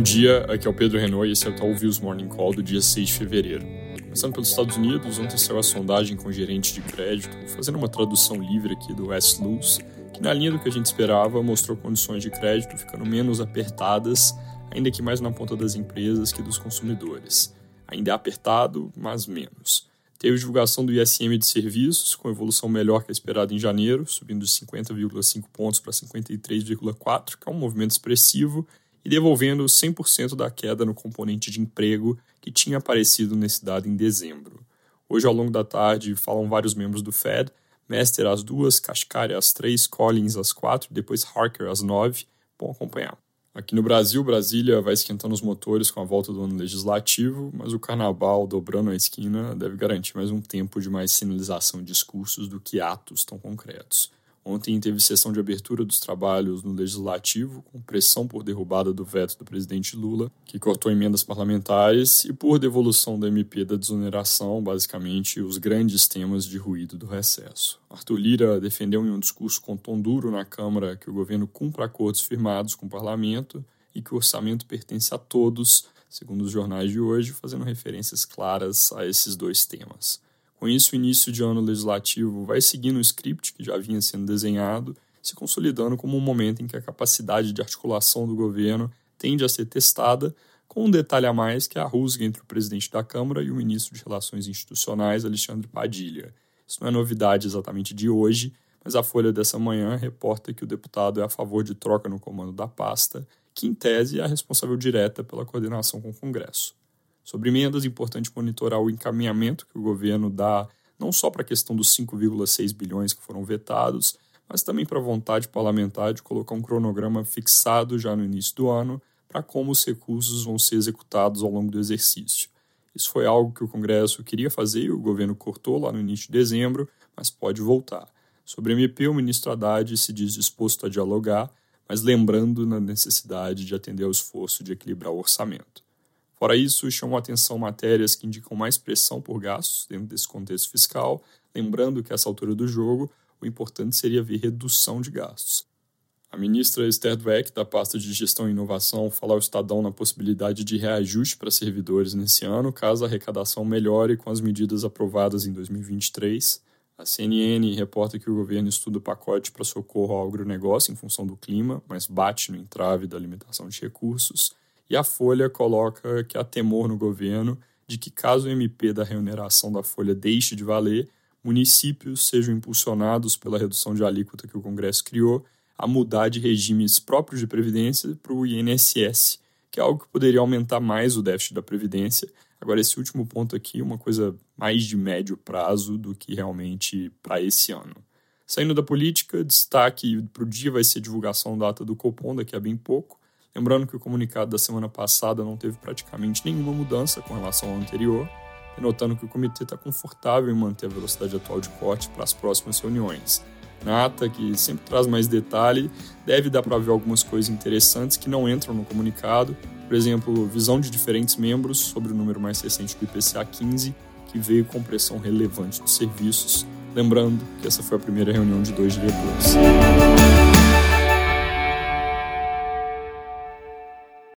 Bom dia, aqui é o Pedro Renault e esse é o Tal Views Morning Call do dia 6 de fevereiro. Começando pelos Estados Unidos, ontem saiu a sondagem com gerente de crédito, fazendo uma tradução livre aqui do West Luz, que na linha do que a gente esperava mostrou condições de crédito ficando menos apertadas, ainda que mais na ponta das empresas que dos consumidores. Ainda é apertado, mas menos. Teve divulgação do ISM de serviços, com evolução melhor que a esperada em janeiro, subindo de 50,5 pontos para 53,4, que é um movimento expressivo, e devolvendo 100% da queda no componente de emprego que tinha aparecido nesse dado em dezembro. Hoje, ao longo da tarde, falam vários membros do Fed, Mester às duas, Kashkari às três, Collins às quatro, depois Harker às nove. Bom acompanhar. Aqui no Brasil, Brasília vai esquentando os motores com a volta do ano legislativo, mas o carnaval dobrando a esquina deve garantir mais um tempo de mais sinalização de discursos do que atos tão concretos. Ontem teve sessão de abertura dos trabalhos no Legislativo, com pressão por derrubada do veto do presidente Lula, que cortou emendas parlamentares, e por devolução da MP da desoneração, basicamente os grandes temas de ruído do recesso. Arthur Lira defendeu em um discurso com tom duro na Câmara que o governo cumpra acordos firmados com o parlamento e que o orçamento pertence a todos, segundo os jornais de hoje, fazendo referências claras a esses dois temas. Com isso, o início de ano legislativo vai seguindo o script que já vinha sendo desenhado, se consolidando como um momento em que a capacidade de articulação do governo tende a ser testada, com um detalhe a mais que é a rusga entre o presidente da Câmara e o ministro de Relações Institucionais, Alexandre Padilha. Isso não é novidade exatamente de hoje, mas a Folha dessa manhã reporta que o deputado é a favor de troca no comando da pasta, que em tese é a responsável direta pela coordenação com o Congresso. Sobre emendas, é importante monitorar o encaminhamento que o governo dá, não só para a questão dos 5,6 bilhões que foram vetados, mas também para a vontade parlamentar de colocar um cronograma fixado já no início do ano para como os recursos vão ser executados ao longo do exercício. Isso foi algo que o Congresso queria fazer e o governo cortou lá no início de dezembro, mas pode voltar. Sobre a MP, o ministro Haddad se diz disposto a dialogar, mas lembrando na necessidade de atender ao esforço de equilibrar o orçamento. Fora isso, chamam atenção matérias que indicam mais pressão por gastos dentro desse contexto fiscal, lembrando que, a essa altura do jogo, o importante seria ver redução de gastos. A ministra Esther Dweck, da pasta de Gestão e Inovação, fala ao Estadão na possibilidade de reajuste para servidores nesse ano, caso a arrecadação melhore com as medidas aprovadas em 2023. A CNN reporta que o governo estuda o pacote para socorro ao agronegócio em função do clima, mas bate no entrave da limitação de recursos. E a Folha coloca que há temor no governo de que, caso o MP da remuneração da Folha deixe de valer, municípios sejam impulsionados pela redução de alíquota que o Congresso criou a mudar de regimes próprios de previdência para o INSS, que é algo que poderia aumentar mais o déficit da previdência. Agora, esse último ponto aqui é uma coisa mais de médio prazo do que realmente para esse ano. Saindo da política, destaque para o dia vai ser divulgação da data do Copom daqui a bem pouco. Lembrando que o comunicado da semana passada não teve praticamente nenhuma mudança com relação ao anterior, denotando que o comitê está confortável em manter a velocidade atual de corte para as próximas reuniões. Na ata, que sempre traz mais detalhe, deve dar para ver algumas coisas interessantes que não entram no comunicado, por exemplo, visão de diferentes membros sobre o número mais recente do IPCA 15, que veio com pressão relevante dos serviços, lembrando que essa foi a primeira reunião de dois diretores.